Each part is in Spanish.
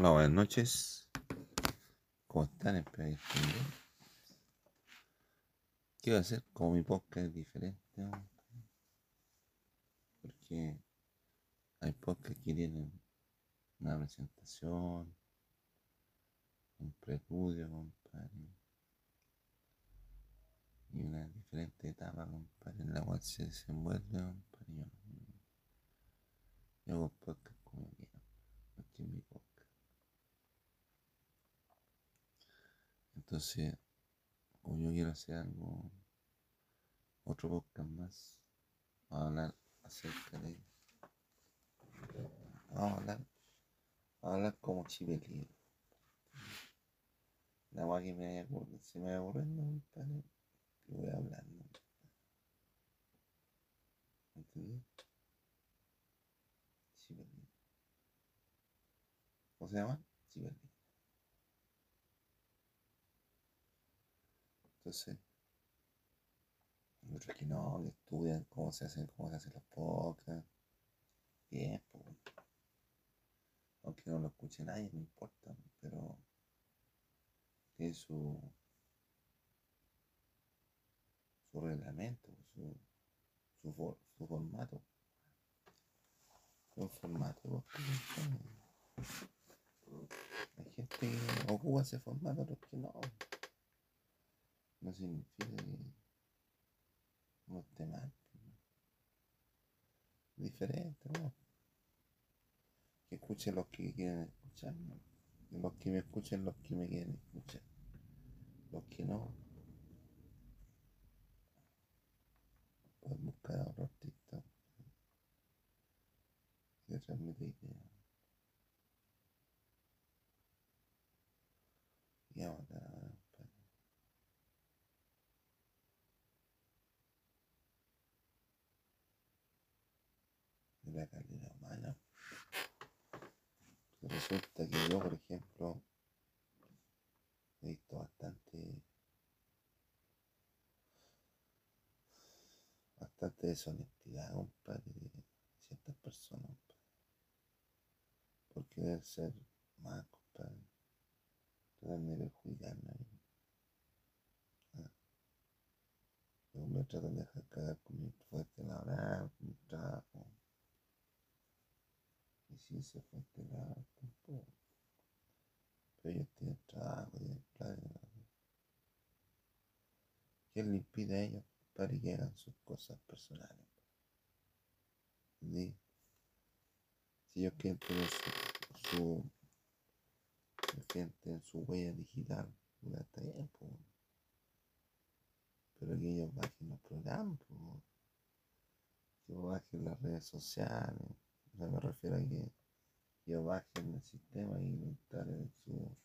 Hola, buenas noches. ¿Cómo están? Espero que. ¿Qué voy a hacer? Como mi podcast es diferente, porque hay podcasts que tienen una presentación, un preludio, compadre, y una diferente etapa, compadre, en la cual se desenvuelve, compadre. Yo, hago podcast como quiero, es mi podcast. Entonces, como yo quiero hacer algo, otro podcast más, vamos a hablar acerca de. Vamos a hablar, vamos a hablar como chipelín. La guay que me vaya ocurriendo, se me vaya ocurriendo, compadre, que voy hablando. ¿Entendí? Chipelín. ¿Cómo se llama? Chipelín. Entonces, otros que no, que estudian cómo se hacen, cómo se hacen los podcasts. Bien, pues. Aunque no lo escuche nadie, no importa, pero tiene su, su reglamento, su, su, for- su formato. Un formato. pues, Hay gente que ocupa ese formato, otros que no. No significa que no esté mal. pues, Diferente, ¿no? Que escuchen los que quieren escuchar, ¿no? Y los que me escuchen los que me quieren escuchar. Los que no, pueden buscar a otro artista que transmite ideas. Y ahora, compadre, de la calidad humana. Y Resulta que yo, por ejemplo, he visto bastante, bastante deshonestidad, compadre, de ciertas personas, compadre. Por querer ser más, compadre. Tratan de perjudicarme a mí. Ah. Me tratan de dejar cagar con mi fuerte laboral, con mi trabajo. Y si se fuerte laboral, tampoco. Pero ellos tienen trabajo, tienen plata. ¿Quién le impide a ellos para que hagan sus cosas personales? ¿Entendí? Si ellos quieren tener su, su, quieren tener su huella digital, ya está bien, pues. Pero que ellos bajen los programas, pues. Que bajen las redes sociales. Me refiero a que ellos bajen el sistema y lo instalen en su,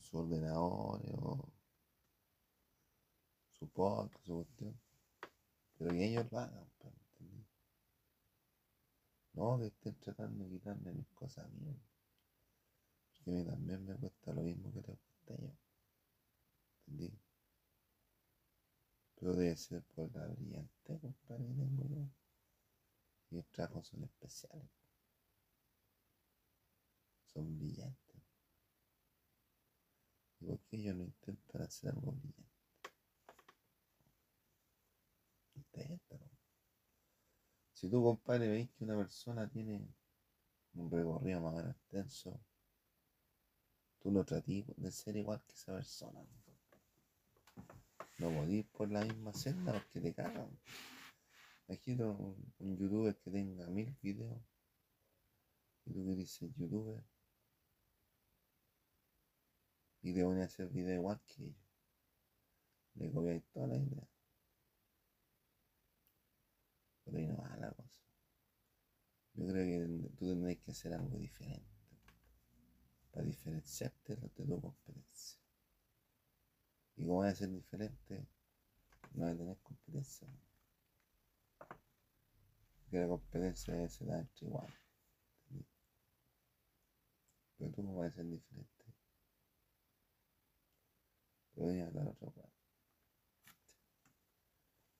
su ordenador o su podcast, su cuestión. Pero que ellos lo hagan, pues. No que estén tratando de quitarme mis cosas a mí. Porque a mí también me cuesta lo mismo que te cuesta ellos. ¿Entendí? Pero debe ser por la brillante, compadre, yo. Y mis trabajos son especiales. Son brillantes. ¿Y por qué ellos no intentan hacer algo brillante? Inténtalo. Si tú, compadre, veis que una persona tiene un recorrido más o menos extenso, tú lo tratís de ser igual que esa persona. No podís por la misma senda porque te cagan. Imagínate un, un youtuber que tenga mil videos y tú que dices youtuber y te pones a hacer videos igual que ellos. Le copiáis toda la idea. Pero ahí no va la cosa. Yo creo que tú tendrás que hacer algo diferente para diferenciarte de tu competencia. Y como vas a ser diferente, no vas a tener competencia. Porque la competencia debe ser entre igual. Pero tú no vas a ser diferente. Te voy a hablar otra cosa.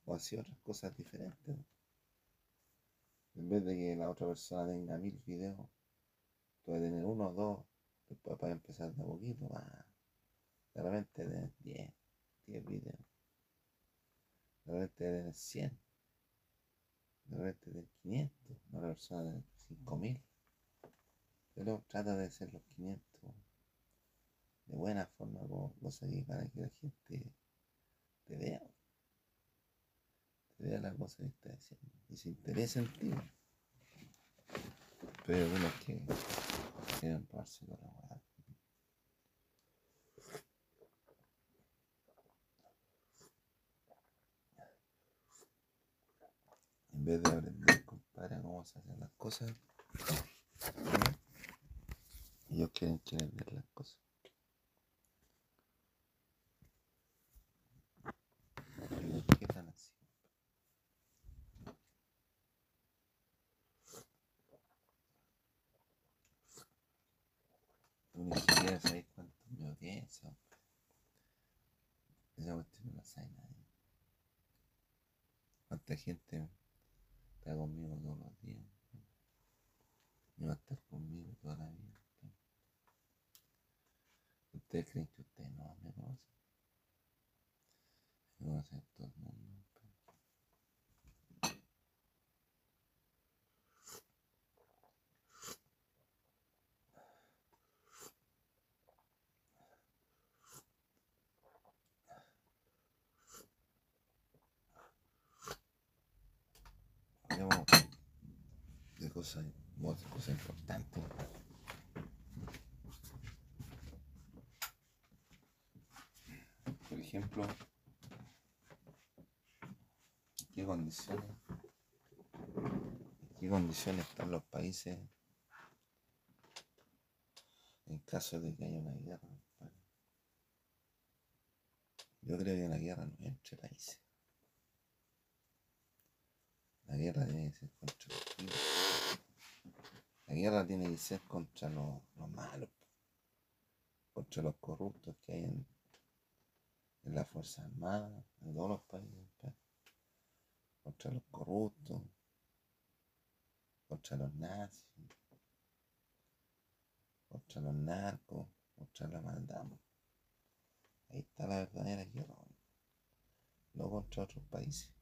O así otras cosas diferentes. En vez de que la otra persona tenga mil videos, tú vas a tener uno o dos Después para empezar de a poquito, va. De repente tenés 10, 10 videos. De repente tenés 100. De repente tenés 500. Una persona de 5000. Pero trata de hacer los 500 de buena forma, cosa que para que la gente te vea. Te vea la cosa que estás haciendo. Y se interesa en ti. Pero hay algunos que quieren robarse con la En vez de aprender, compadre, cómo se hacen las cosas, ¿eh? ellos quieren, quieren ver las cosas. Ellos quieren así. Tú ni siquiera sabes cuánto es mi audiencia. hombre. Esa cuestión no la sabe nadie. Cuánta gente está conmigo todos los días. Y va a estar conmigo toda la vida. ¿Ustedes creen que ustedes no me conocen? Me conocen todo el mundo. Hablemos de cosas importantes. Por ejemplo, ¿en qué condiciones, qué condiciones están los países en caso de que haya una guerra? Yo creo que la guerra no es entre países. La guerra que ser contra los. La guerra tiene que ser contra los, los malos, contra los corruptos que hay en, en las Fuerzas Armadas, en todos los países, pa. contra los corruptos, contra los nazis, contra los narcos, contra la maldad. Ahí está la verdadera guerra, no contra otros países.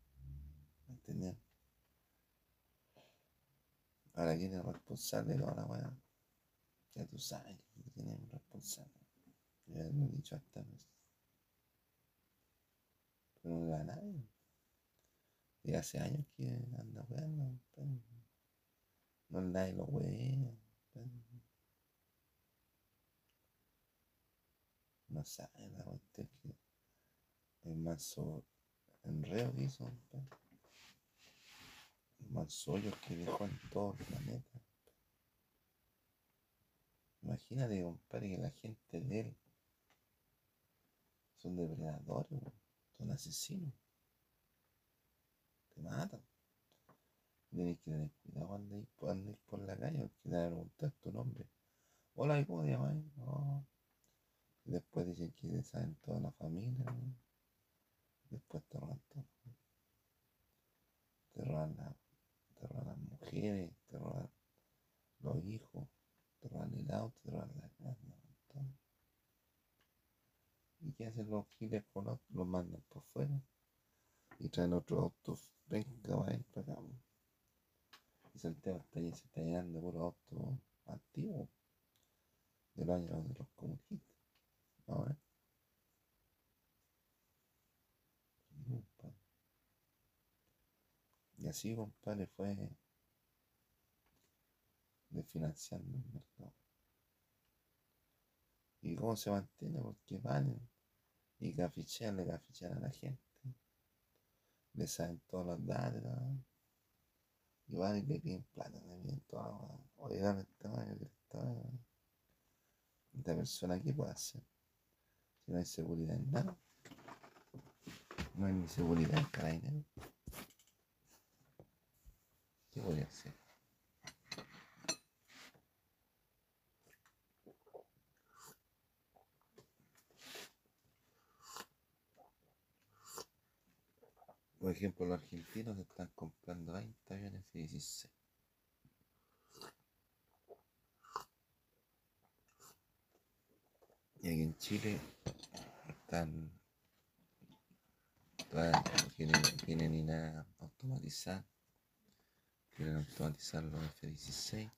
¿Me? Ahora quién es responsable de toda la weá. Ya tú sabes quién es responsable. Ya lo he dicho hasta veces. Pero no da nadie. Y hace años que anda weando. No nadie lo wea. No sabe la cuestión que el manso enredo que hizo. pero El manso hoyo que dejó en todo el planeta. Imagínate, compadre, que la gente de él son depredadores, son asesinos. Te matan. Tienes que tener cuidado cuando ir por, la calle, porque te van a tu nombre. Hola, ¿y cómo te llamas? Y después dicen que te saben toda la familia. Después te roban todo. Te roban, la- te roban las mujeres, te roban los hijos, te roban el auto, te roban la casa, todo. ¿Y qué hacen los giles con los Los mandan por fuera y traen otros autos. Venga, vayan para acá. Y Santiago está, se está llenando puros autos antiguos de los años de los comunistas. Vamos a ver. Sí, compadre. Y así, compadre, fue desfinanciando el mercado. ¿Y cómo se mantiene? Porque valen y cafichean, le cafichean a la gente. Le saben todos los datos. ¿no? Y van y le piden plata, piden toda. Oye, dame esta weá, dame esta persona, ¿qué puede hacer? Si no hay seguridad en nada. No hay ni seguridad en carabinero. ¿Qué podría hacer? Por ejemplo, los argentinos están comprando 20 aviones y 16. Chile están todas quieren ni nada automatizar. Quieren automatizar los F-16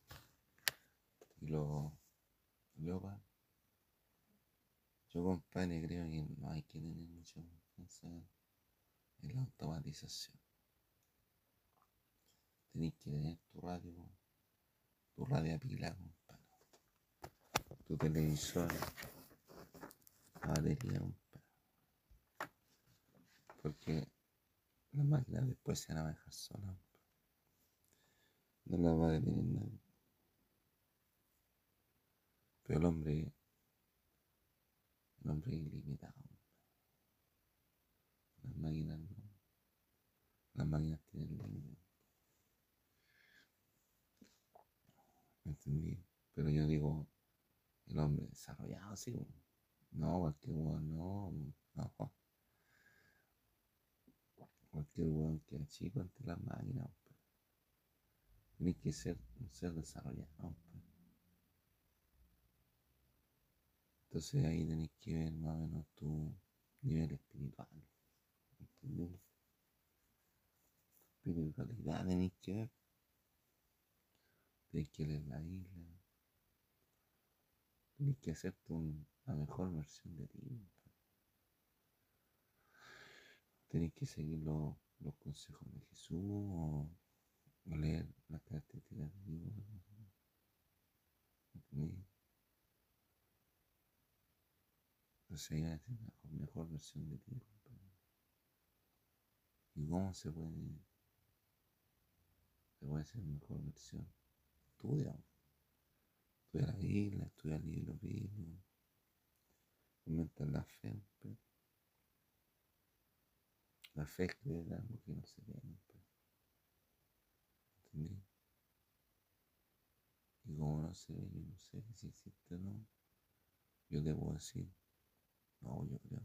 y los Leopard. Yo, compadre, creo que no hay que tener mucha confianza en la automatización. Tenés que tener tu radio, tu radio a compadre. Tu televisor, la batería, compadre. Porque las máquinas después se van a dejar solas. No las va a detener nadie. Pero el hombre, el hombre es ilimitado. Las máquinas no. Las máquinas tienen límites. ¿Entendí? Pero yo digo, el hombre desarrollado, sí. No, cualquier weón, no, no. Cualquier weón que chico ante las máquinas. Tienes que ser un ser desarrollado. Entonces ahí tenés que ver más o menos tu nivel espiritual. ¿Entendés? Espiritualidad tenés que ver. Tienes que leer la Biblia. Tienes que hacerte una mejor versión de ti. Tienes que seguir los, los consejos de Jesús o, o leer las características de Dios. ¿Entendés? Entonces a ser una mejor versión de ti. ¿Y cómo se puede, se puede hacer mejor versión? Estudia. Estudia la Biblia, estudia el libro bíblico. Aumenta la fe. Pues. La fe es creer algo que no se ve. Y como no se ve, yo no sé si existe o no, yo debo decir, no, yo creo.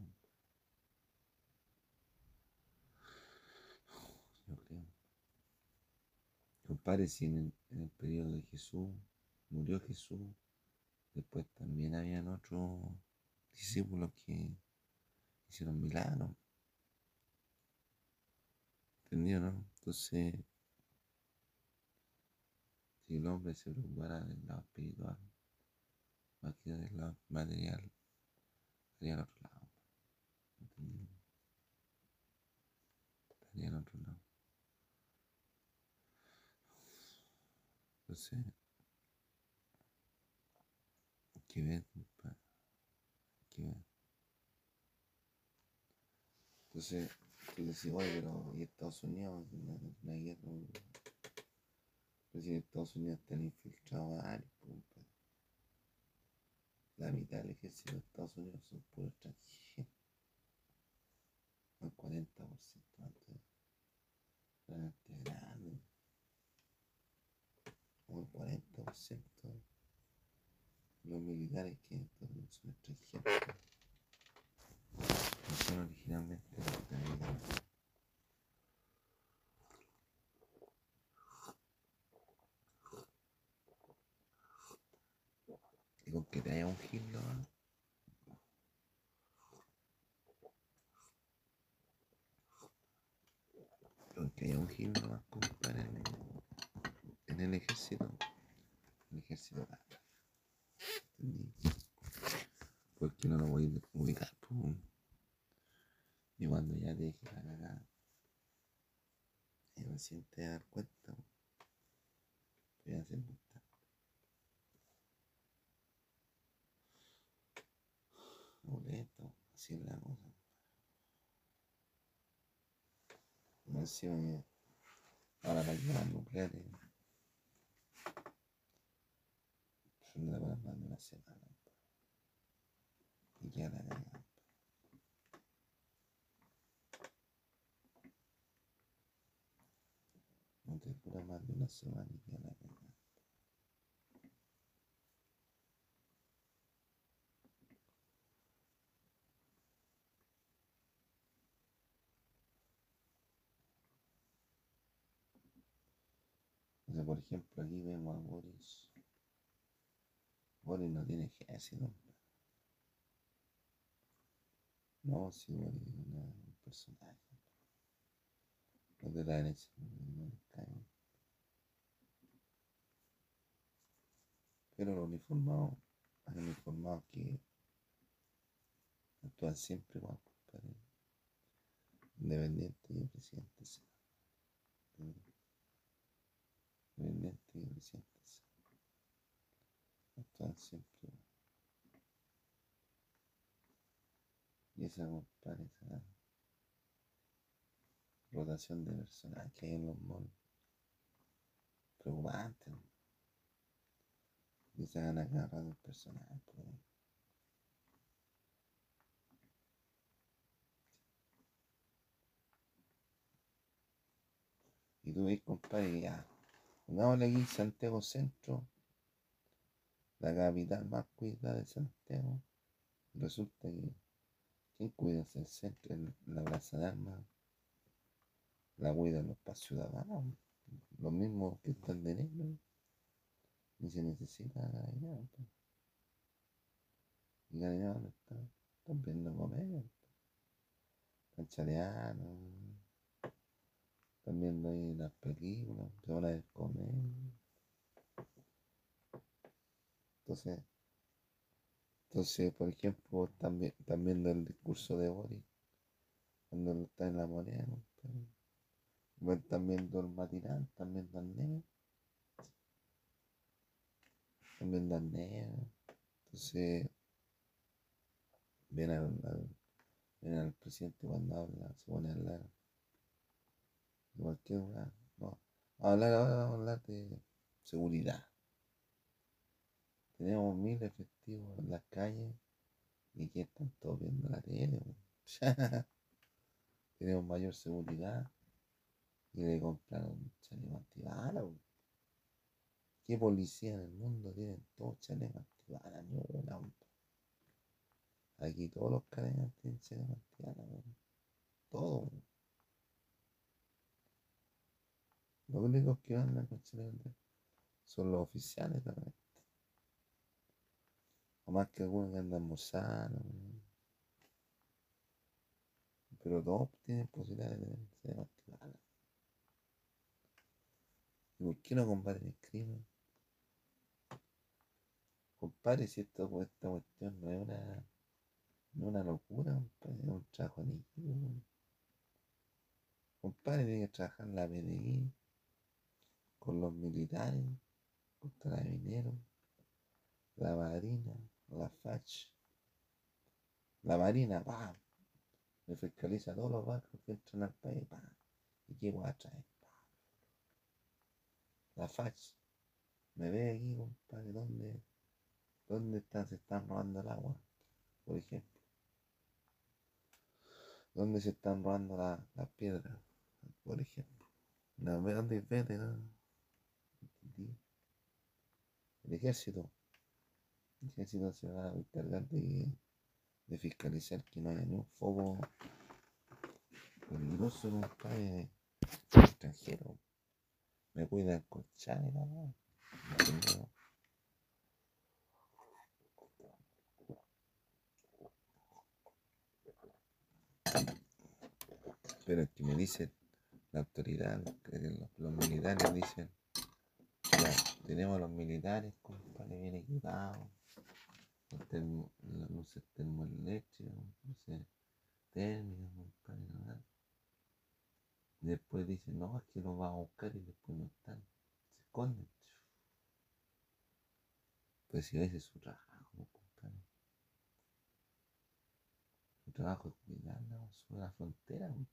Yo creo. Compare si en el, en el periodo de Jesús murió Jesús, después también habían otros discípulos que hicieron milagros. ¿Entendido, no? Entonces, si el hombre se preocupara del lado espiritual, más que del lado material, estaría al otro lado. Estaría al otro lado. Entonces, hay que ver, compadre. Hay que. Entonces, tú decís, oye, pero ¿y Estados Unidos? Una, una guerra. Si en Estados Unidos están infiltrados varios, pues, compadre. La mitad del ejército de Estados Unidos son puros extranjeros. El 40% antes. Realmente grande. Como el 40% de los militares que en Estados Unidos son extranjeros. No son originalmente norteamericanos. Y con que te haya un gil, ¿no? Con que haya un gil nomás, compadre, en el, en el ejército. El ejército. ¿Entendí? Porque no lo voy a ubicar, pues. Y cuando ya te deje la cagada, y te vas a dar cuenta, voy a hacer Boleto, así es la cosa. Sé, oye, ahora las guerras nucleares son de más de una semana. Y ya la cagada. No te dura más de una semana y ya la cagada. Por ejemplo, aquí vemos a Boris. Boris no tiene ejército. No, si eres una- un personaje. No te dan ese no les cae. Pero los uniformados, hay uniformados que actúan siempre igual, compadre. Independiente y presidente. Independiente y. Actúan siempre. Y esa, compadre, esa rotación de personal que hay en los malls. Preocupante. Y se van a cada rato el personal. pues. Y tú ves, compadre, ya. Pongámosle aquí Santiago Centro, la capital más cuidada de Santiago. Resulta que, ¿quién cuida el centro? En la Plaza de Armas, la cuidan los para ciudadanos, los mismos que están de negro. Ni se necesita pues. Y cariño, ¿dónde está? Están viendo comedia. Están chateando. Viendo ahí las películas. Se van a comedia. Entonces, entonces, por ejemplo, están, vi- están viendo el discurso de Boris cuando él está en la moneda. compadre. Igual Están viendo el matinal. Están viendo al negro. Entonces, ven al, al- al presidente cuando habla, se pone a hablar. De cualquier lugar. No, a hablar ahora, vamos a hablar de seguridad. Tenemos mil efectivos en las calles y aquí están todos viendo la tele. Tenemos mayor seguridad y le compraron chaleco antibalas. ¿Qué policía en el mundo tienen todos weón. Aquí todos los cadenas tienen chalecos antibalas. Todos. weón. Los únicos que andan con chalecos antibalas son los oficiales también. O más que algunos que andan weón. Pero todos tienen posibilidad de chalecos antibalas. ¿Y por qué no combaten el crimen? Compadre, si esto, esta cuestión no es una, no una locura, compadre, es un trabajo en equipo. Compadre, tiene que trabajar la PDI con los militares, con carabineros, la marina, la FACH. La marina, pa, me fiscaliza todos los barcos que entran al país, pa, y qué voy a traer, pa. La FACH, me ve aquí, compadre, ¿dónde, dónde están, se están robando el agua, por ejemplo? ¿Dónde se están robando la- las piedras, por ejemplo? No, dónde vete, ¿no? El ejército. El ejército se va a encargar de, de fiscalizar que no haya ni un foco peligroso, compadre, extranjero. Me cuida el colchán y. No tengo- Pero que me dicen la autoridad, los, los militares dicen, tenemos los militares, compadre, bien equipados, con termo- las luces termoeléctricas, luces térmicas, compadre, ¿no? Y después dicen, no, es que los vamos a buscar y después no están, se esconden. Pues si ese es su trabajo, compadre. Su trabajo es cuidar su- la frontera. ¿no?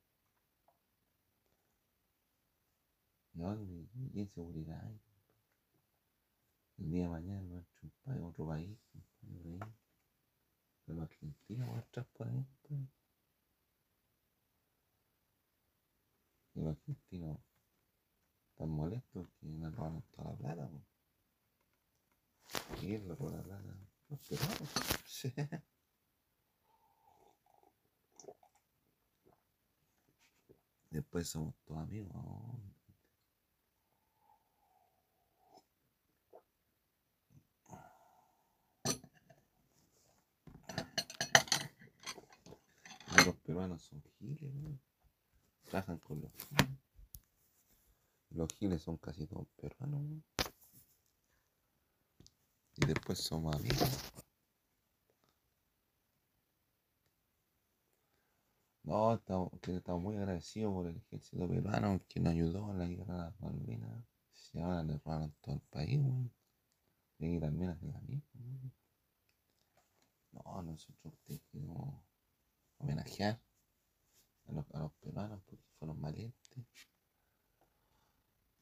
¿Y dónde? ¿Y inseguridad hay? El día de mañana no entra un país, otro país, compadre, ahí. Pero van a por ahí. Y los argentinos están molestos porque le roban toda la plata. po. ¿Quién le roba la plata? Los peruanos. Sí. Después somos todos amigos. ¿no? Peruanos son giles, weón. Trabajan con los giles. Los giles son casi todos peruanos, weón. Y después somos amigos. No, estamos, muy agradecidos por el ejército peruano que nos ayudó en la guerra de las Malvinas. Si ahora le robaron todo el país, weón. Y también hacen la misma. No, nosotros queremos homenajear a los, a los peruanos porque fueron valientes.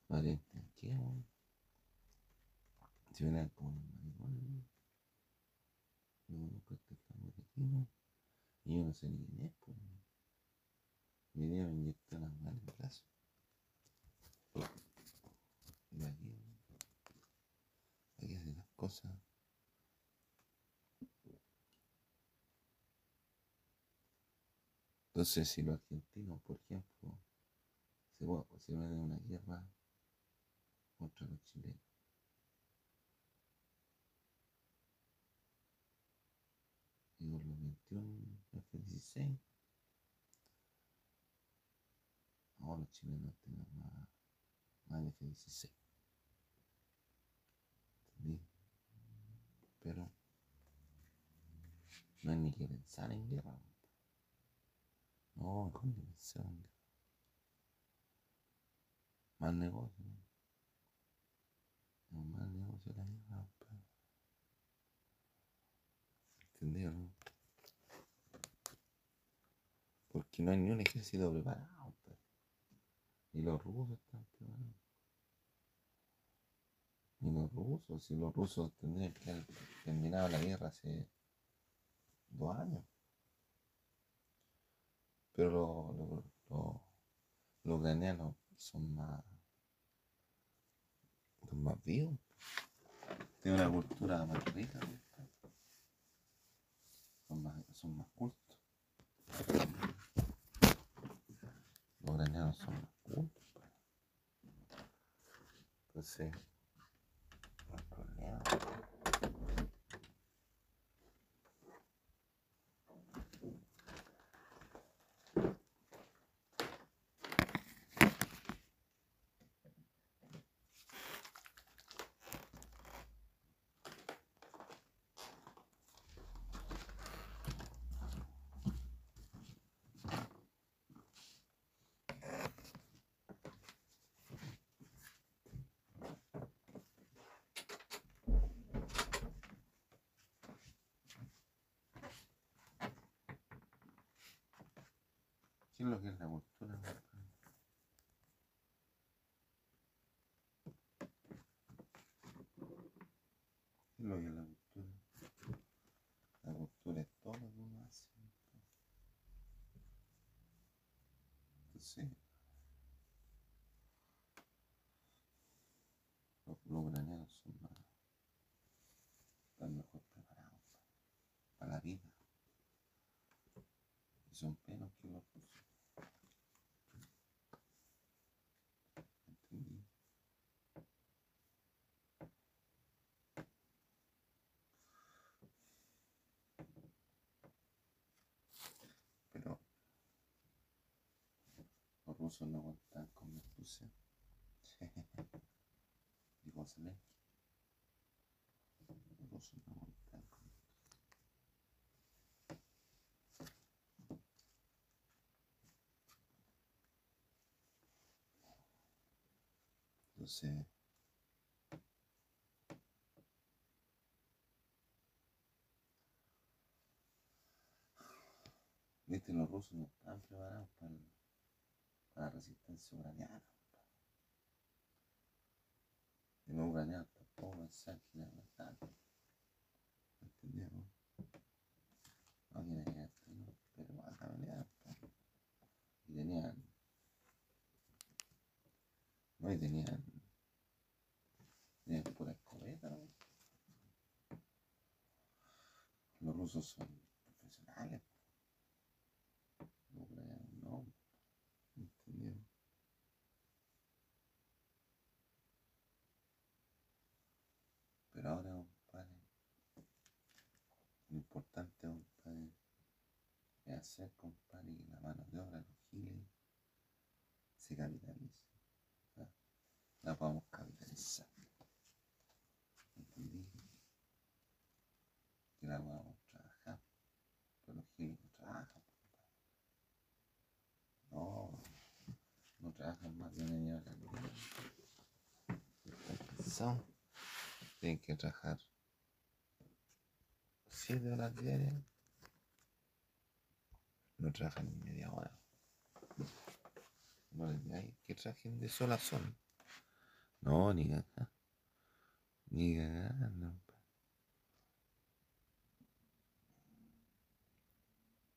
Valientes aquí, weón. Si vienen como los maricones, no, nunca estamos aquí, ¿no? Y yo no sé ni quién es, pues. Mi día me inyectó las manos en el brazo. Y aquí, aquí hacen las cosas. Entonces, si los argentinos, por ejemplo, se, se van a una guerra contra los chilenos, y con los 21 F-16, ahora los chilenos tengan más, más F-16. ¿Entendí? Pero no hay ni que pensar en guerra. No, pensar en guerra. Más negocio. ¿no? Más negocio la pero- ¿Entendí o no? Porque no hay ni un ejército preparado. pues. Ni los rusos están preparados. Ni los rusos, si los rusos tendrían que haber la guerra hace dos años. Pero los lo, lo- ucranianos son más, son más vivos. Tienen una cultura más rica. Son más, son más cultos. Los ucranianos son más cultos. pues. Entonces, no hay problema. ¿Qué es lo que es la cultura? compadre? ¿Qué es lo que es la cultura? La cultura es todo lo que uno hace. Entonces, los, los ucranianos son más, están mejor preparados pa- para la vida. Y son menos que los rusos. ¿Entendí? Pero rusos no aguantan con Rusia. Digo, Zelensky. Los rusos no aguantan con Entonces, viste, los rusos no están preparados para, el- para la resistencia ucraniana. Y los ucranianos tampoco pensaban que iban a matar. ¿Entendieron? No quieren llegar hasta ahí, pero van a pelear. po. Y tenían. No, y tenían. Tenían pura escopeta, ¿no? Los rusos son profesionales. Los ucranianos no. ¿Entendieron? Pero ahora, compadre, lo importante, compadre, es hacer, compadre, que la mano de obra, los giles, se capitalice. ¿ah? La podamos capitalizar. ¿Entendí? Que la podamos trabajar. Pero los no trabajan. No, no trabajan más de día. Están cansados. Tienen que trabajar siete horas diarias. No trabajan ni media hora. No les que trabajen de sol a sol. No, ni cagando. Ni cagando.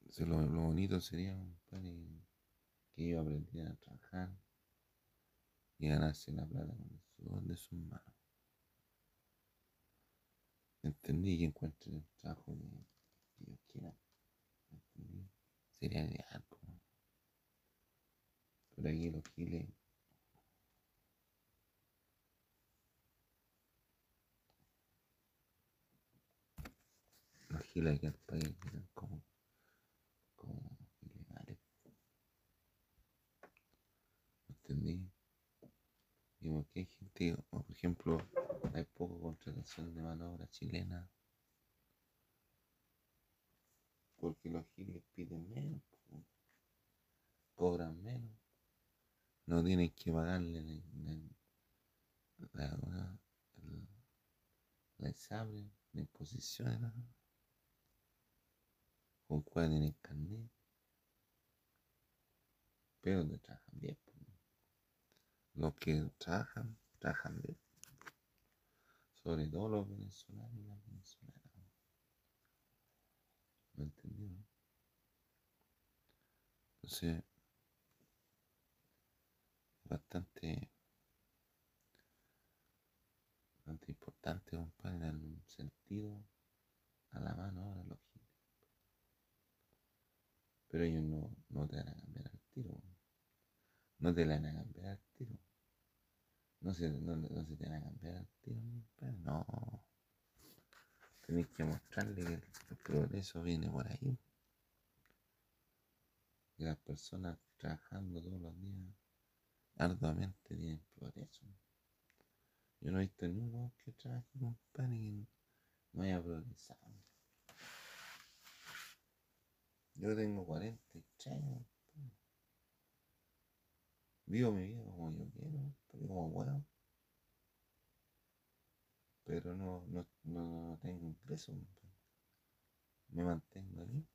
Si lo, lo bonito sería, compadre, que ellos aprendieran a trabajar y ganarse la plata con el sudor de sus manos. ¿Entendí? Que encuentren el trabajo que, que ellos quieran. ¿Entendí? Sería ideal, po. Pero aquí los giles. Los giles aquí al país eran como, como ilegales. ¿Entendí? Y porque hay gente, por ejemplo, hay poco contratación de mano obra chilena. Porque los giles piden menos, cobran menos. No tienen que pagarle la, la, la, la, la imposición. Con cuál tienen carnet. Pero te trabajan bien. po. Los que trabajan, trabajan bien. Sobre todo los venezolanos y las venezolanas. ¿Me entendió? Entonces, bastante, bastante importante, compadre, darle un sentido a la mano ahora. Pero ellos no, no te van a cambiar al tiro. No te la van a cambiar al tiro. No se, no, no se te van a cambiar al tiro. No. Tenéis que mostrarle que el, progreso viene por ahí. Que las personas trabajando todos los días arduamente tienen progreso. Yo no he visto ni un weón que trabaje, compadre, que no haya progresado. Yo tengo 43 años. Vivo mi vida como yo quiero, compadre, como puedo. Pero no, no, no, tengo ingreso, compadre. Me mantengo aquí,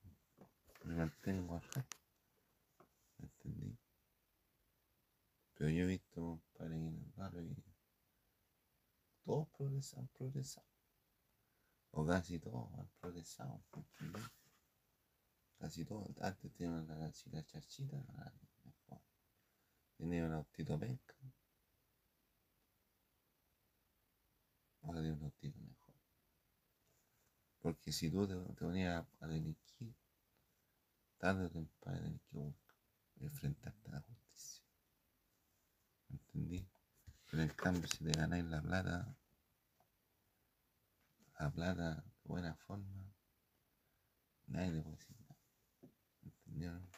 me mantengo acá. ¿Entendí? Pero yo he visto, compadre, que en el barrio que todos progresan, han progresado. O casi todos han progresado. Casi todos. Antes tenían la gachita chachita, ahora. Tenía un autito penca. Ahora tiene un autito mejor. Porque si tú te, te ponías a delinquir, tarde o temprano tenés que enfrentarte a la justicia. ¿Entendí? Pero en cambio, si te ganáis la plata, la plata de buena forma, nadie te puede decir ¿Entendieron?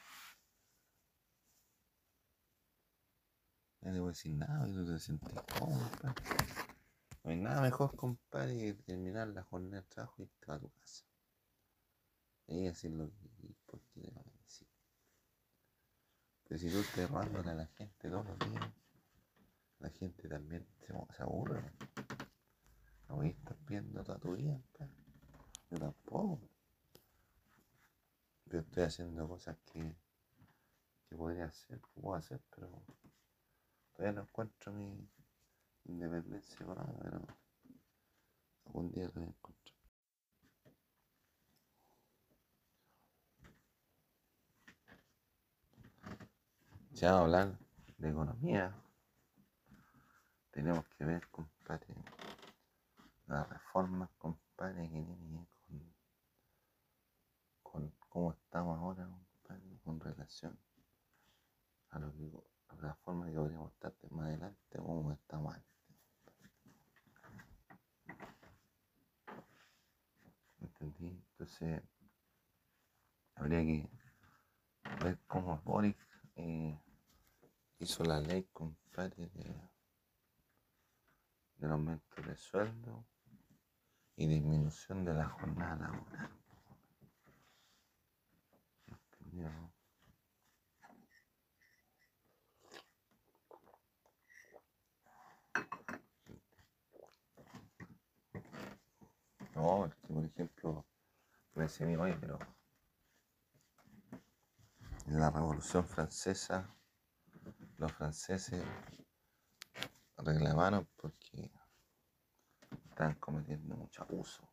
Nadie te puede decir nada y tú te sientes cómodo, compadre. No hay nada mejor, compadre, que terminar la jornada de trabajo y irte a tu casa. Y decir lo que porque te van a decir. Pero si tú estás robándole a la gente todos los días, la gente también se, aburre. No voy viendo toda tu vida, compadre. Yo tampoco. Yo estoy haciendo cosas que, que podría hacer, que puedo hacer, pero todavía no encuentro mi independencia económica, pero algún día lo voy a encontrar. Si vamos a hablar de economía, tenemos que ver, compadre, las reformas, compadre, que tienen que cómo estamos ahora, con relación a lo que a la forma que podríamos estar más adelante cómo estamos antes. ¿Entendí? Entonces, habría que ver cómo Boric eh, hizo la ley, compadre, de, del aumento de sueldo y disminución de la jornada laboral. No, es que por ejemplo, me decía mi oye, pero en la Revolución Francesa, los franceses reclamaron porque estaban cometiendo mucho abuso.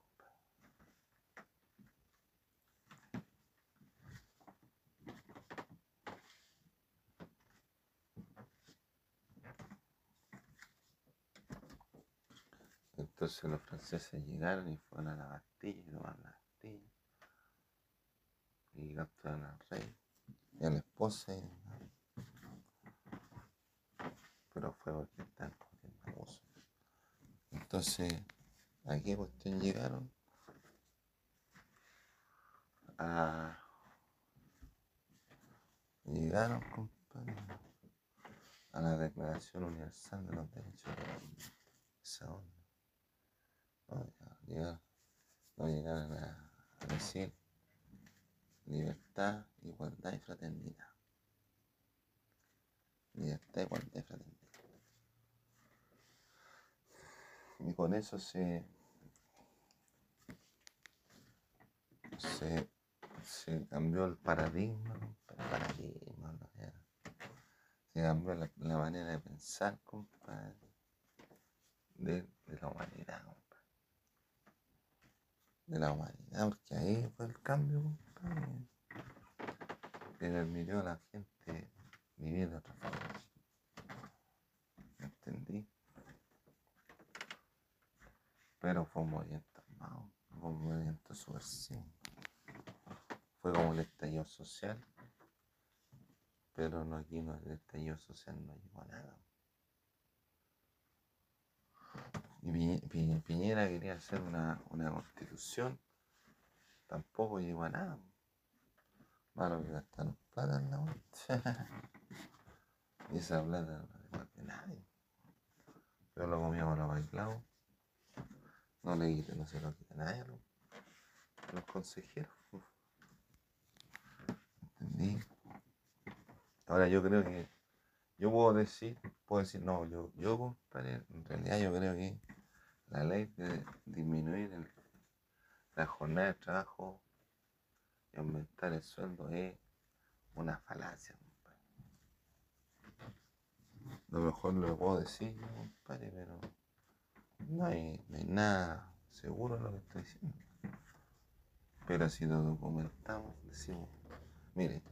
Entonces los franceses llegaron y fueron a la Bastilla y tomaron la Bastilla y capturaron al rey y a la esposa. y- Pero fue porque cometiendo abuso. Entonces, ¿a qué cuestión llegaron? A... Llegaron, compadre, a la Declaración Universal de los Derechos Hombre. Esa onda. No, ya, llegaron, no a, decir libertad, igualdad y fraternidad. Libertad, igualdad y fraternidad. Y con eso se, se, se cambió el paradigma, el paradigma, no se cambió la, manera de pensar, compadre, de, de la humanidad. De la humanidad, porque ahí fue el cambio, compadre. Permitió a la gente vivir de otra forma. ¿Entendí? Pero fue un movimiento armado, fue un movimiento subversivo. Fue como el estallido social, pero no aquí no, el estallido social no llegó a nada. Y Piñe- Piñe- Piñera quería hacer una, una constitución, tampoco llegó a nada. Malo que gastaron plata en la y esa plata no la nadie. Pero lo comíamos los bailados. No le quite, no se lo quita nadie los, consejeros. ¿Entendí? Ahora yo creo que yo puedo decir, puedo decir, no, yo, yo compadre, en realidad yo creo que la ley de disminuir la jornada de trabajo y aumentar el sueldo es una falacia, compadre. Lo mejor lo puedo decir compadre, pero no hay, no hay nada seguro en lo que estoy diciendo. Pero si lo documentamos, decimos, mire,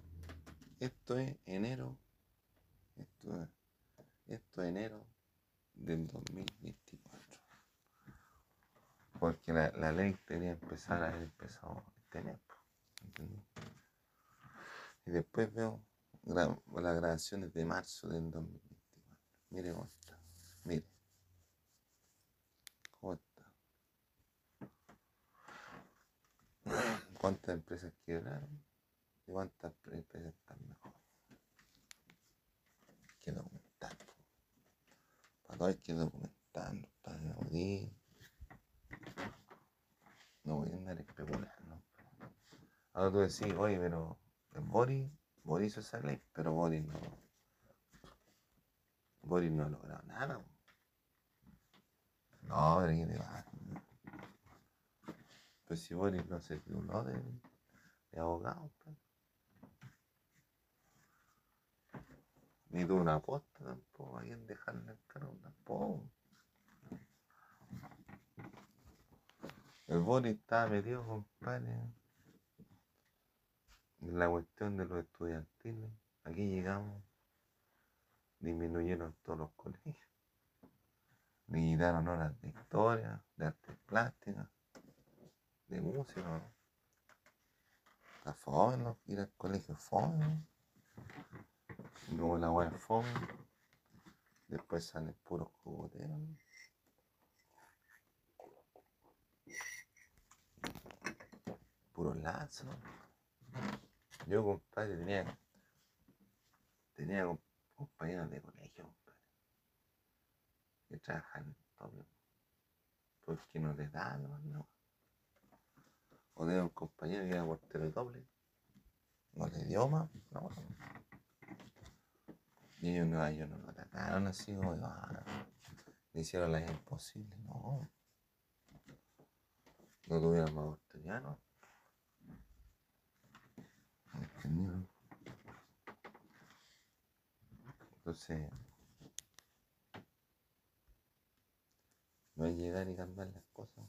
esto es enero, esto es, esto es enero del 2024. Porque la, la ley debería empezar a haber empezado este mes. po, ¿entendí? Y después veo gra- las grabaciones de marzo del 2024. Mire cómo está. Mire. ¿Cómo está? ¿Cuántas empresas quebraron? ¿Y cuántas pre- empresas están mejor? Que documentar. Para todo hay que documentarlo. Para no morir. No voy a andar especulando. Ahora tú decís, oye, pero Boris, Boris hizo esa ley, pero Boris no. Boris no ha logrado nada. No, pero ¿qué te va? Pues si Boris no se tituló de, de abogado, pues. Ni tuvo una aposta tampoco, ahí en dejarle el cargo tampoco. El Boris estaba metido, compadre, en la cuestión de los estudiantiles. Aquí llegamos, disminuyeron todos los colegios. Le quitaron horas de historia, de artes plásticas, de música. ¿no? Está fome. Ir al colegio fome. Luego la es fome. Después salen puros cogoteros. Puros lazos. Yo, compadre, tenía tenía com- compañeros de colegio, compadre, que trabajan doble, porque no les da, no. O tenía un compañero que era portero doble, no le dio más, no, no. Y ellos no, ellos no lo atacaron así como, ah, le hicieron la imposible, no. No tuvieron más oportunidad, ¿no? ¿Entendieron? Entonces, no es llegar y cambiar las cosas.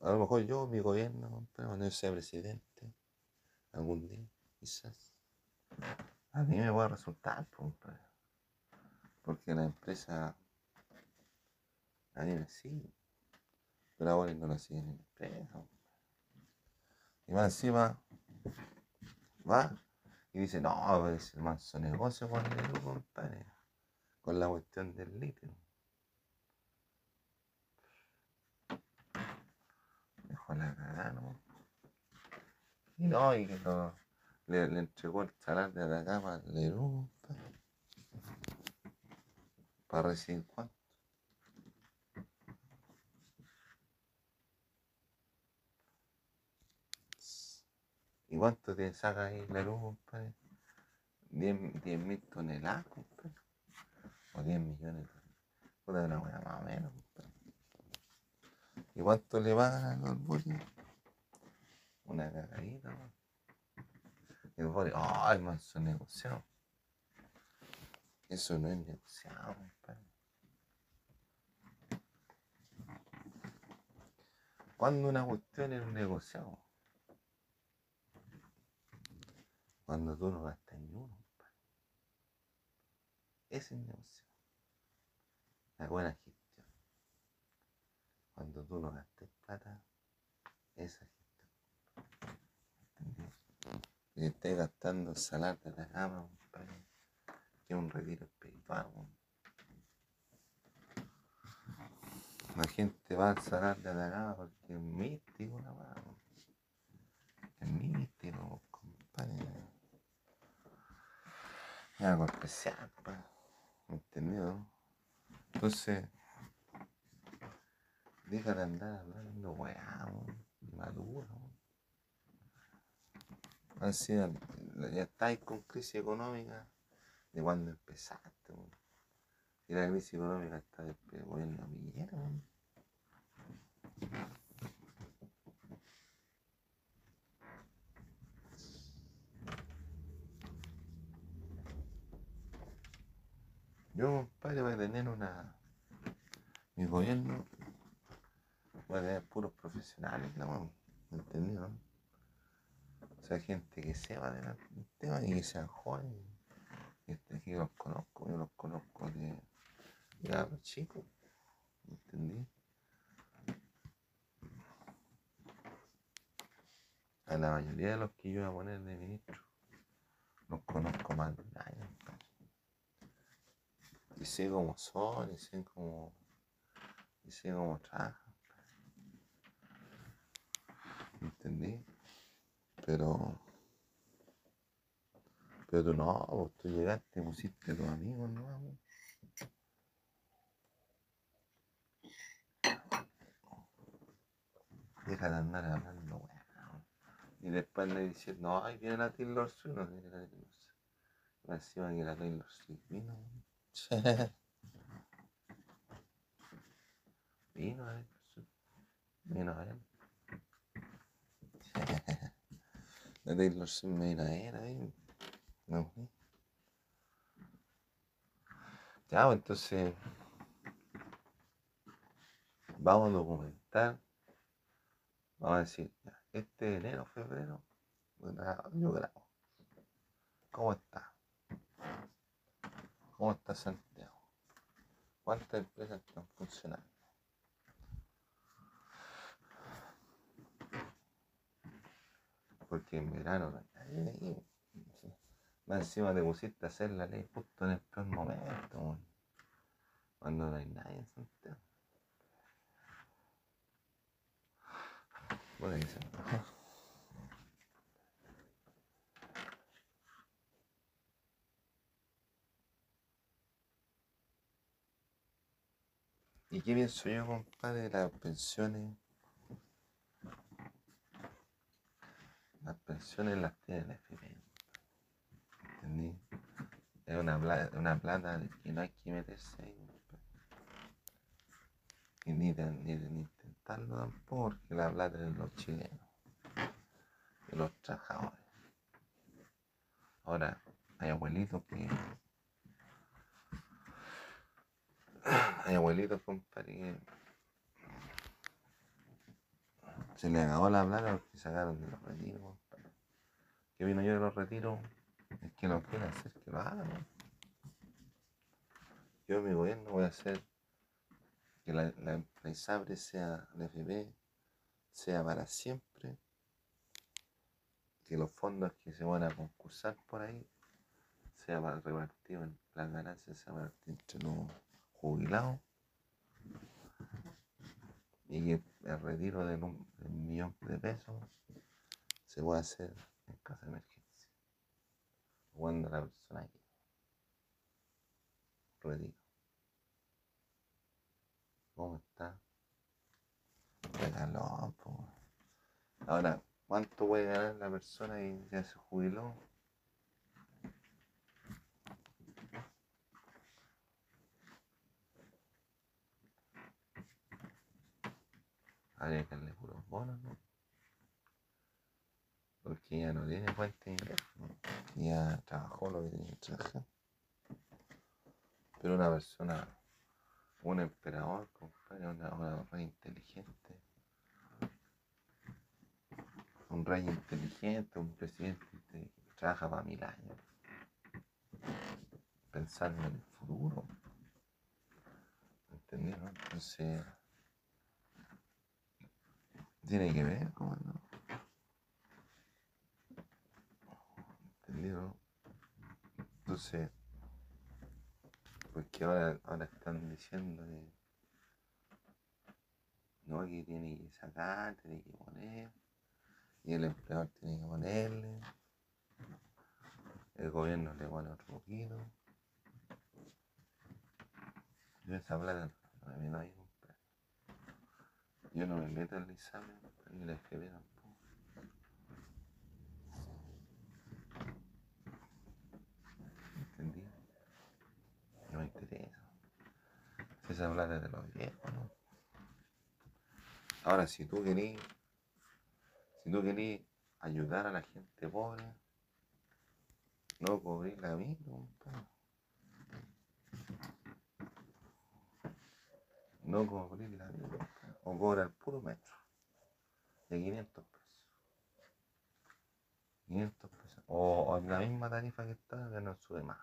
A lo mejor yo, mi gobierno, cuando yo sea presidente, algún día, quizás, a mí me va a resultar. Porque la empresa a mí me sigue, pero ahora no la siguen en la empresa. Y más encima, va y dice, no, es el manso negocio con el compadre, con la cuestión del litio. Dejó la cagada, ¿no? Y no, y que lo- le, le entregó el salar de la cama al compadre. Para recibir cuánto. ¿Y cuánto te saca ahí la luz, compadre? 10 10 mil toneladas, compadre. O 10 millones. Puta, una buena más o menos, compadre. ¿Y cuánto le pagan a los bolis? Una cagadita, weón. Y el boli, ¡ay, manso negociado! Eso no es negociado, compadre. ¿Cuándo una cuestión es un negociado? Cuando tú no gastas ni uno, compadre. Ese es negocio. La buena gestión. Cuando tú no gastes plata, esa gestión. Y estés gastando el salario de la cama, compadre. Que un retiro espiritual. La gente va al salar de la cama porque es místico, la weá, Es místico, compadre. Es algo especial, pues. ¿Entendido? Entonces, deja de andar hablando weá, maduro. Así, ya estáis con crisis económica de cuando empezaste. Y la crisis económica está del gobierno Piñera. Yo, compadre, voy a tener una. Mi gobierno. Voy a tener puros profesionales, la weón. ¿Entendido? O sea, gente que sepa del tema y que sean jóvenes. Este, que los conozco, yo los conozco de. Ya, los chicos. ¿Entendí? A la mayoría de los que yo voy a poner de ministro, los conozco más de un. Y sé cómo son, y sé cómo, y sé cómo trabajan. ¿Entendí? Pero, pero tú no, vos tú llegaste, pusiste a tus amigos, ¿no? weón? Deja de andar hablando, weón. Y después le dices, no, ahí viene la Taylor Swift, no viene la Taylor Swift. Me encima que la Taylor Swift vino, weón. Vino a ver, su- vino a La Taylor Swift a ver ahí. Fui. Ya, pues, entonces. Vamos a documentar. Vamos a decir, este enero, febrero, yo grabo. ¿Cómo está? ¿Cómo está Santiago? ¿Cuántas empresas están funcionando? porque en verano no hay ahí. Más encima te pusiste hacer la ley justo en el peor momento. Cuando no hay nadie en Santiago. Bueno, ¿Y qué pienso yo, compadre, de las pensiones Las pensiones las tiene la FP. ¿Entendí? Es una una plata que no hay que meterse ahí. Y ni, de, ni, de, ni intentarlo tampoco, porque la plata es de los chilenos, de los trabajadores. Ahora, hay abuelitos que. Hay abuelitos, compadre. Se le acabó la plata porque sacaron de los retiros. ¿Qué vino yo de los retiros? Es que lo quiere hacer, que lo haga, ¿no? Yo en mi gobierno voy a hacer que la, la, la ISABRE sea, la FP, sea para siempre, que los fondos que se van a concursar por ahí sea para repartido en las ganancias, sea entre los jubilados y el retiro de un, millón de pesos se pueda hacer en caso de emergencia, cuando la persona quiera. Retiro. ¿Cómo está? Regalón. Ahora, ¿cuánto puede ganar la persona que ya se jubiló? Darle puros bonos, ¿no? Porque ya no tiene fuente. Ya trabajó lo que tenía que. Pero una persona un emperador, compadre, una, una rey inteligente. Un rey inteligente, un presidente que trabaja para mil años. Pensando en el futuro. ¿Entendieron? Entonces. Tiene que ver, ¿cómo no? ¿Entendieron? Entonces porque ahora, ahora están diciendo que no, que tiene que sacar, tiene que poner, y el empleador tiene que ponerle, el gobierno le pone otro poquito. Yo esa plata no compadre. Yo no me meto en el examen, ni la FB tampoco. ¿Entendí? No me interesa. Esa plata de los viejos, ¿no? Ahora, si tú querís, si tú querís ayudar a la gente pobre, no cubrir la micro, compadre. No cubrir la compadre. O cobra el puro metro de 500 pesos. 500 pesos. O, en la misma tarifa que está, que no sube más.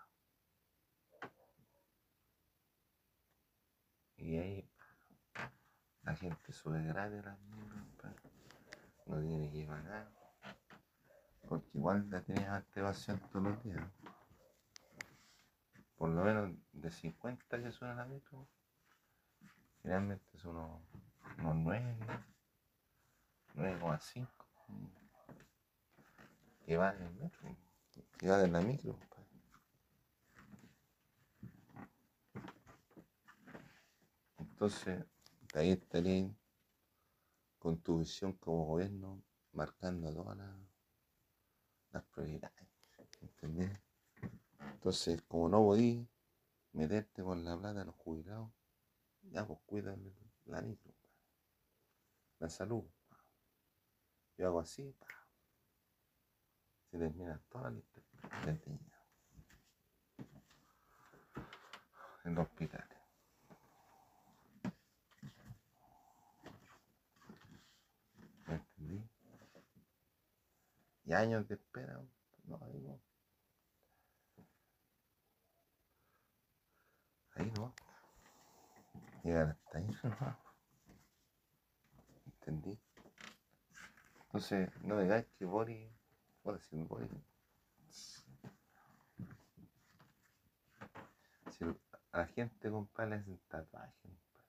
Y ahí la gente sube gratis las compadre. no tiene que pagar. Porque igual la tienes activación todos los días. Por lo menos de 50 que suena la metro, generalmente son unos, unos 9, 9,5 que van en el metro, que en la micro. Entonces, ahí estaría con tu visión como gobierno marcando todas las, prioridades. ¿Entendés? Entonces, como no podí meterte con la plata de los jubilados, ya pues cuídame la micro. La salud. Yo hago así, se terminan todas las listas en los hospitales. ¿Me entendí? Y años de espera, no, ahí no. Ahí no. Llegar hasta ahí no. ¿Entendí? Entonces, no digáis que Boris, por decir Boris, si la gente, compadre, le hacen tatuaje, compadre.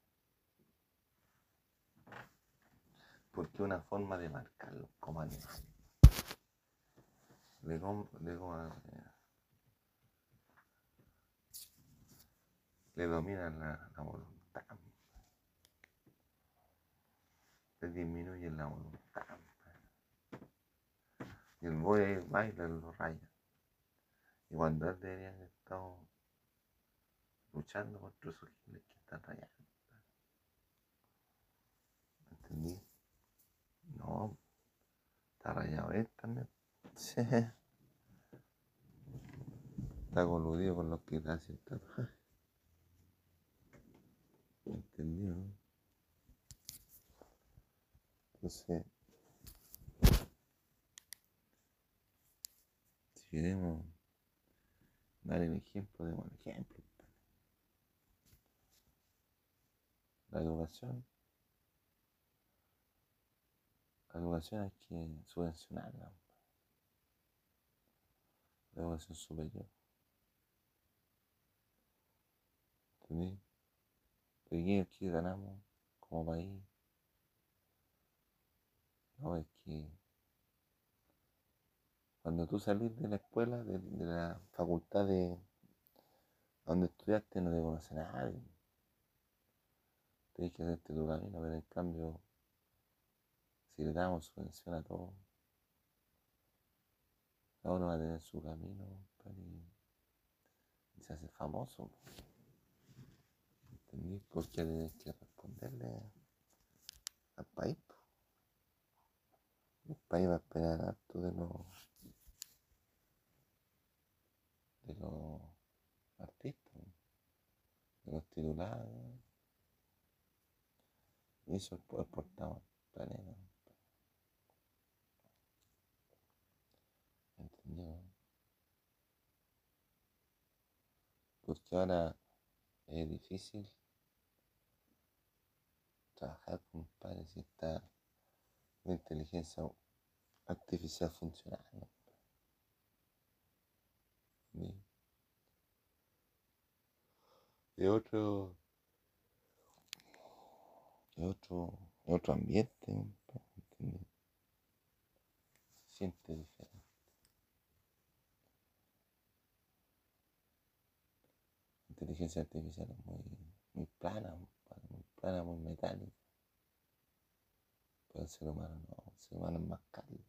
Porque es una forma de marcarlos como animales. Le, com- le, com- eh, le dominan la, la voluntad. Le disminuye la voluntad. Y el boy baila en los rayos. Y cuando él debería haber estado luchando contra esos giles que están rayando. ¿Entendí? No, está rayado él también. Sí. Está coludido con los que hacen tatuaje. ¿Entendido? Entonces, si queremos dar el ejemplo, demos el ejemplo. La educación, la educación hay que subvencionarla. La educación superior. ¿Entendí? Pero ¿qué ganamos como país? No, es que cuando tú salís de la escuela, de, la facultad de donde estudiaste, no te conoce nadie. Tienes que hacerte tu camino, pero en cambio, si le damos subvención a todos, cada uno va a tener su camino y, se hace famoso. ¿Entendí? Porque tienes que responderle al país. El país va a esperar harto de los de los artistas, de los titulares. Y eso es portado planeta. ¿Entendió? Porque ahora es difícil trabajar con padres si está la inteligencia artificial funcionando. Y otro, y otro, otro ambiente, siente diferente. Inteligencia artificial es muy, muy plana, muy plana, muy metálica. Pero el ser humano no, el ser humano es más cálido.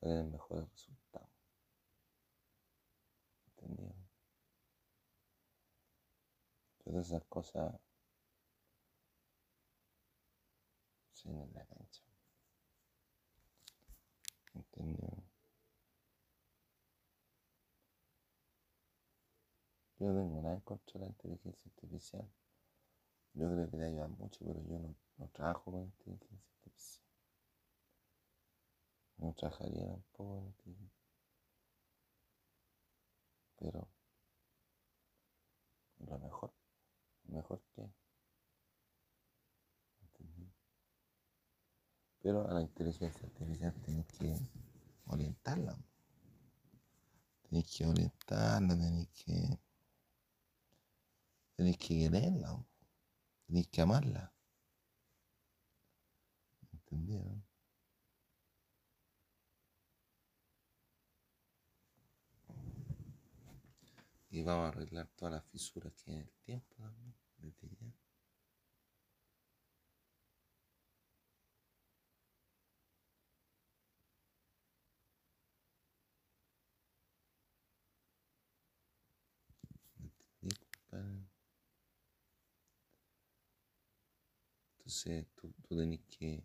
Puede tener mejores resultados. ¿Entendido? Todas esas cosas se en la cancha. ¿Entendido? Yo no tengo nada en contra de la inteligencia artificial. Yo creo que le ayuda mucho, pero yo no, no trabajo con inteligencia artificial. No trabajaría tampoco en inteligencia. Pero lo mejor, lo mejor que. Pero a la inteligencia artificial tienes que orientarla. Tienes que orientarla, tienes que, tienes que quererla. Tienes que amarla. ¿Entendieron? Y vamos a arreglar todas las fisuras que hay en el tiempo también, desde ya. Entonces tú, tú tenés que,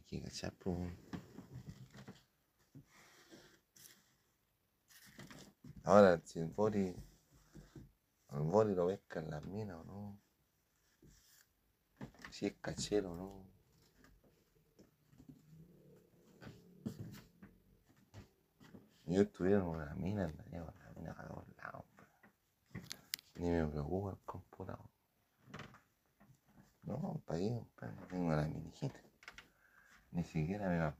tenés que cachar, pues. Ahora, si el body, el body lo las minas o no, si es cachero o no. Yo estuviera en una mina, andaría con la mina a todos lados. Ni me preocupa el computador. No, para no tengo la minijita. Ni siquiera me va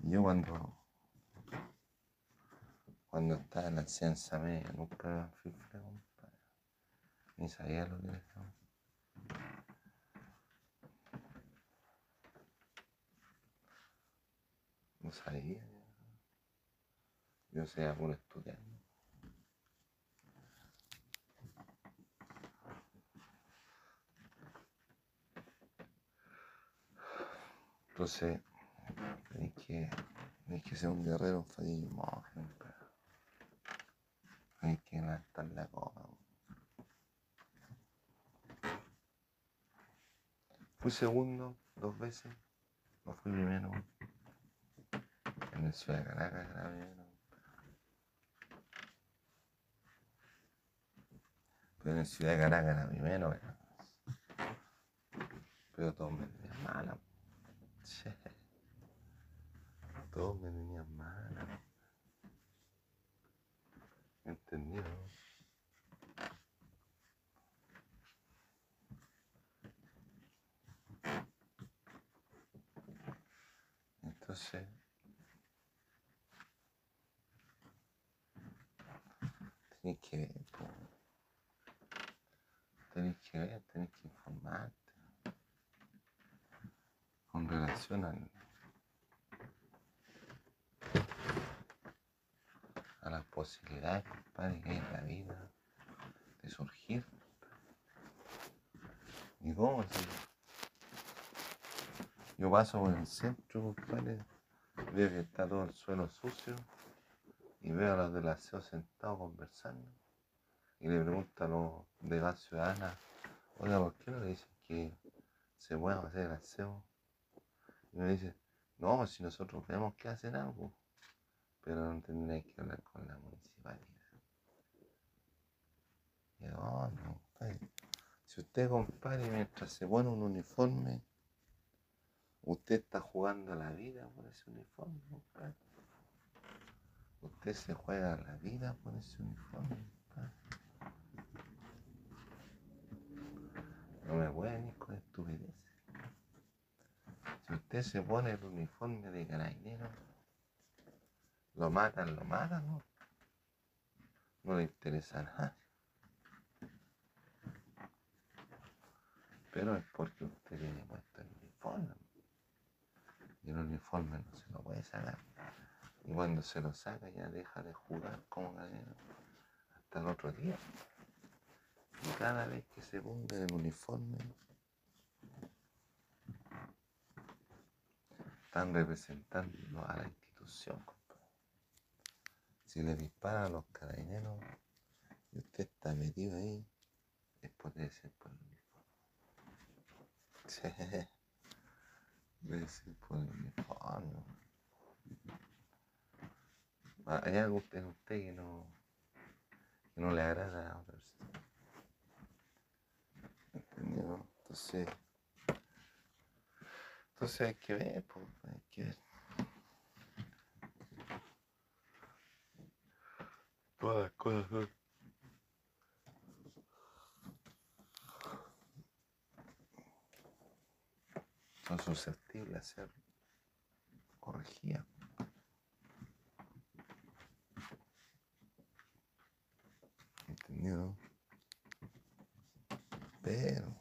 Yo cuando cuando estaba en la ciencia media nunca me fifle, compadre. Ni sabía lo que era. No sabía. Yo sea por estudiar. Entonces, tenéis que, tenéis que ser un guerrero, fallín monje, Tenéis que levantar la copa. Fui segundo dos veces, no fui primero. En el Ciudad de Caracas era primero. Pero en el Ciudad de Caracas era primero. Pero, todos me tenían mala. Che. Todos me tenían mala. ¿Entendido? Entonces, tenés que ver, po. tenés que ver, que informarte con relación al, a las posibilidades, compadre, que hay en la vida de surgir. ¿Y cómo si Yo paso por el centro, compadre, veo que está todo el suelo sucio y veo a los del aseo sentados conversando y le pregunto a los de la ciudadana, oiga, ¿por qué no le dicen que se pueda hacer el aseo? Y me dice, no, si nosotros vemos que hacen algo, pero no tendréis que hablar con la municipalidad. Y "Oh, no, compadre. Si usted, compadre, mientras se pone un uniforme, usted está jugando la vida por ese uniforme. Usted se juega la vida por ese uniforme. No me puede venir con estupideces. Si usted se pone el uniforme de carabinero, lo matan, lo matan, ¿no? No le interesa nada. Pero es porque usted tiene puesto el uniforme. Y el uniforme no se lo puede sacar. Y cuando se lo saca ya deja de jugar como carabinero hasta el otro día. Y cada vez que se ponga el uniforme, están representando a la institución, compadre. Si le disparan a los carabineros y usted está metido ahí, es por ser por el uniforme. Debe ser por el uniforme. Ah, Hay algo en usted que no, que no le agrada a otra persona. ¿Entendió? Entonces, entonces hay que ver, pues, hay que ver. Todas las cosas son. Son susceptibles a ser corregidas. ¿Entendido? Pero.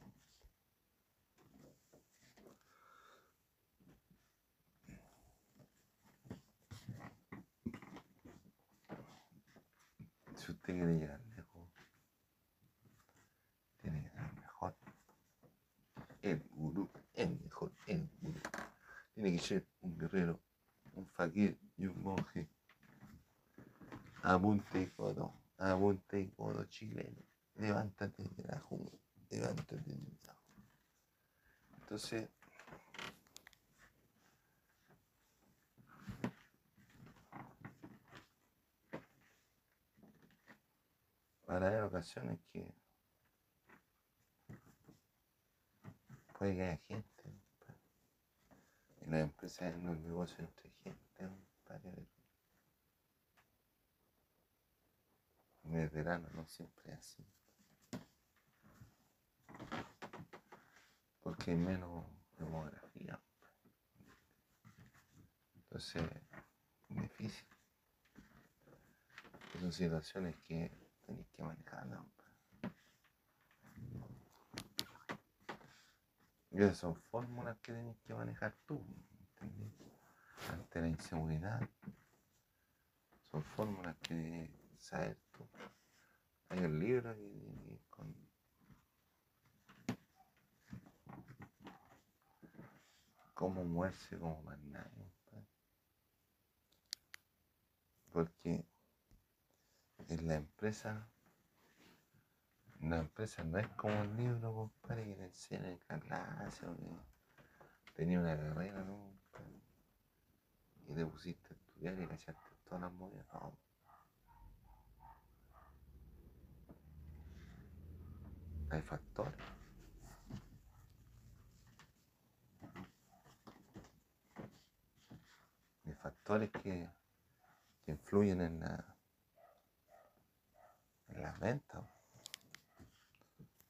Si usted quiere llegar lejos, tiene que ser mejor. El gurú, el mejor, el gurú. Tiene que ser un guerrero, un fakir y un monje. Apunte y codo, apunte y codo chileno. Levántate de la jungla, levántate de la Entonces, para haber ocasiones que puede que haya gente, en las empresas, en los negocios entre gente, compadre, en el verano no siempre es así. Porque hay menos demografía. Entonces, es difícil. Son situaciones que que manejarlas. Y esas son fórmulas que tenés que manejar tú, ¿entendés? Ante la inseguridad. Son fórmulas que saber tú. Hay un libro que, con, cómo moverse como más nadie. Porque en la empresa, la empresa no es como un libro, compadre, que te enseñan en clase o que tenía una carrera, ¿no? compadre? Y te pusiste a estudiar y cachaste todas las movidas. No. Hay factores. Hay factores que, que influyen en la, en la venta.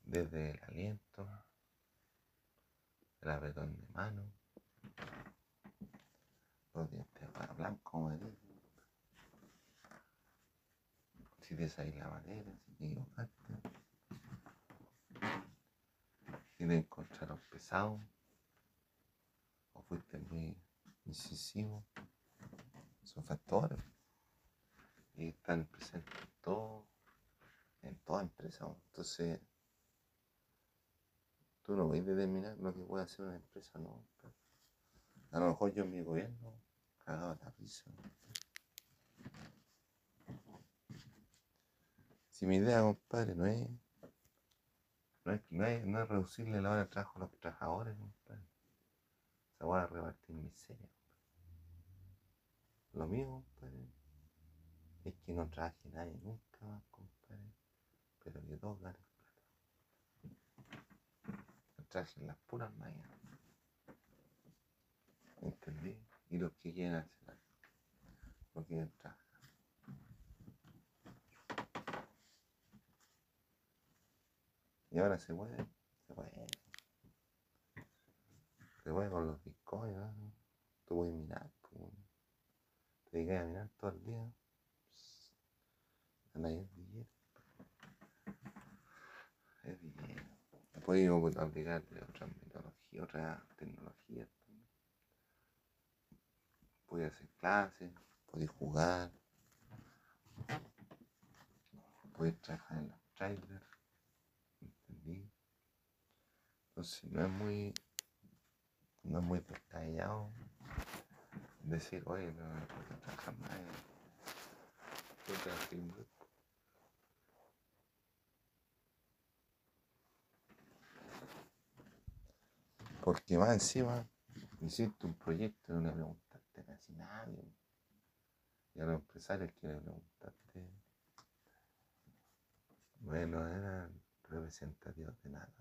Desde el aliento, el apretón de mano, los dientes para blanco, como dice. Si sale la madera, si te equivocaste. Si te encontraron pesado o fuiste muy incisivo. Son factores. Y están presentes en todo, en toda empresa. Entonces, tú no puedes determinar lo que puede hacer una empresa, no. A lo mejor yo en mi gobierno cagaba la risa. Si mi idea, compadre, no es, no es, no es, no es reducirle la hora de trabajo a los trabajadores, compadre. Se va a repartir miseria. Lo mío, compadre, es que no trabaje nadie nunca más, compadre, pero que todos. Que trabajen las puras mañanas. ¿Entendí? Y los que quieren hacer algo, no quieren trabajar. Y ahora se puede, se puede. Se puede con los bitcoins, ¿no? Tú puedes mirar, pues, te dedicas a mirar todo el día. Ahí el dinero. Es Puedes aplicarte otras metodologías, otras tecnologías. Puedes hacer clases, puedes jugar, puedes trabajar en los trailers. ¿Entendí? Entonces no es muy, no es muy detallado decir, oye, no me puedo trabajar más. eh, Yo Porque más encima hiciste un proyecto y no le preguntaste casi nadie. Y a los empresarios que le preguntaste, bueno, eran representativos de nada.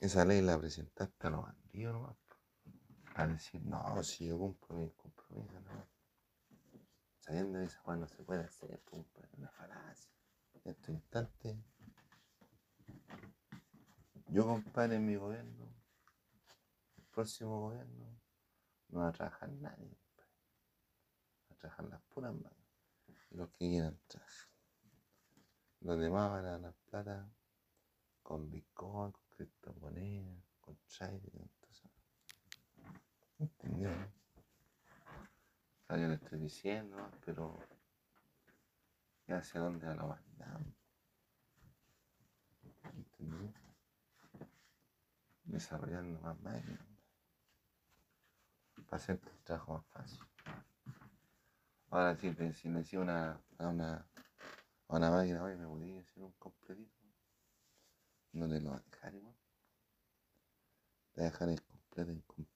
Esa ley la presentaste a los bandidos nomás. po. A decir, no, si yo cumplo mi compromiso, no. Sabiendo que esa cosa no se puede hacer, es una falacia. En este instante, yo, compadre, en mi gobierno, el próximo gobierno, no va a trabajar nadie, compadre. Va a trabajar las puras manos. Y los que quieran trabajar. Los demás van a ganar plata con Bitcoin, con criptomonedas, con trading, eso. ¿Entendió? no? O yo le estoy diciendo, pero ya sé dónde la mandamos. ¿Entendió? Desarrollando más máquinas para hacer el trabajo más fácil. Ahora, si le, si le decía una, a, una, a una máquina, oye, me podía hacer un completito, no te lo va a dejar igual. Te va a dejar incompleto, incompleto.